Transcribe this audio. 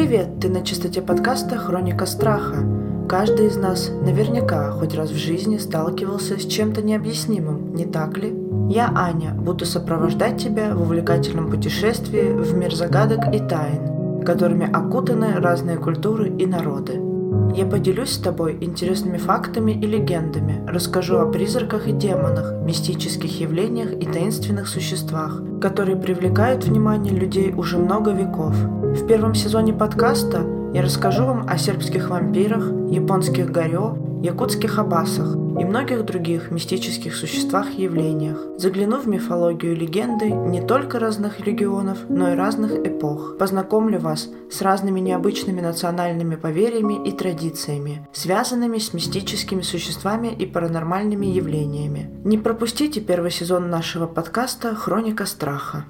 Привет, ты на частоте подкаста «Хроника страха». Каждый из нас наверняка хоть раз в жизни сталкивался с чем-то необъяснимым, не так ли? Я, Аня, буду сопровождать тебя в увлекательном путешествии в мир загадок и тайн, которыми окутаны разные культуры и народы. Я поделюсь с тобой интересными фактами и легендами, расскажу о призраках и демонах, мистических явлениях и таинственных существах, которые привлекают внимание людей уже много веков. В первом сезоне подкаста я расскажу вам о сербских вампирах, японских горё, якутских абасах и многих других мистических существах и явлениях. Загляну в мифологию и легенды не только разных регионов, но и разных эпох. Познакомлю вас с разными необычными национальными поверьями и традициями, связанными с мистическими существами и паранормальными явлениями. Не пропустите первый сезон нашего подкаста «Хроника страха».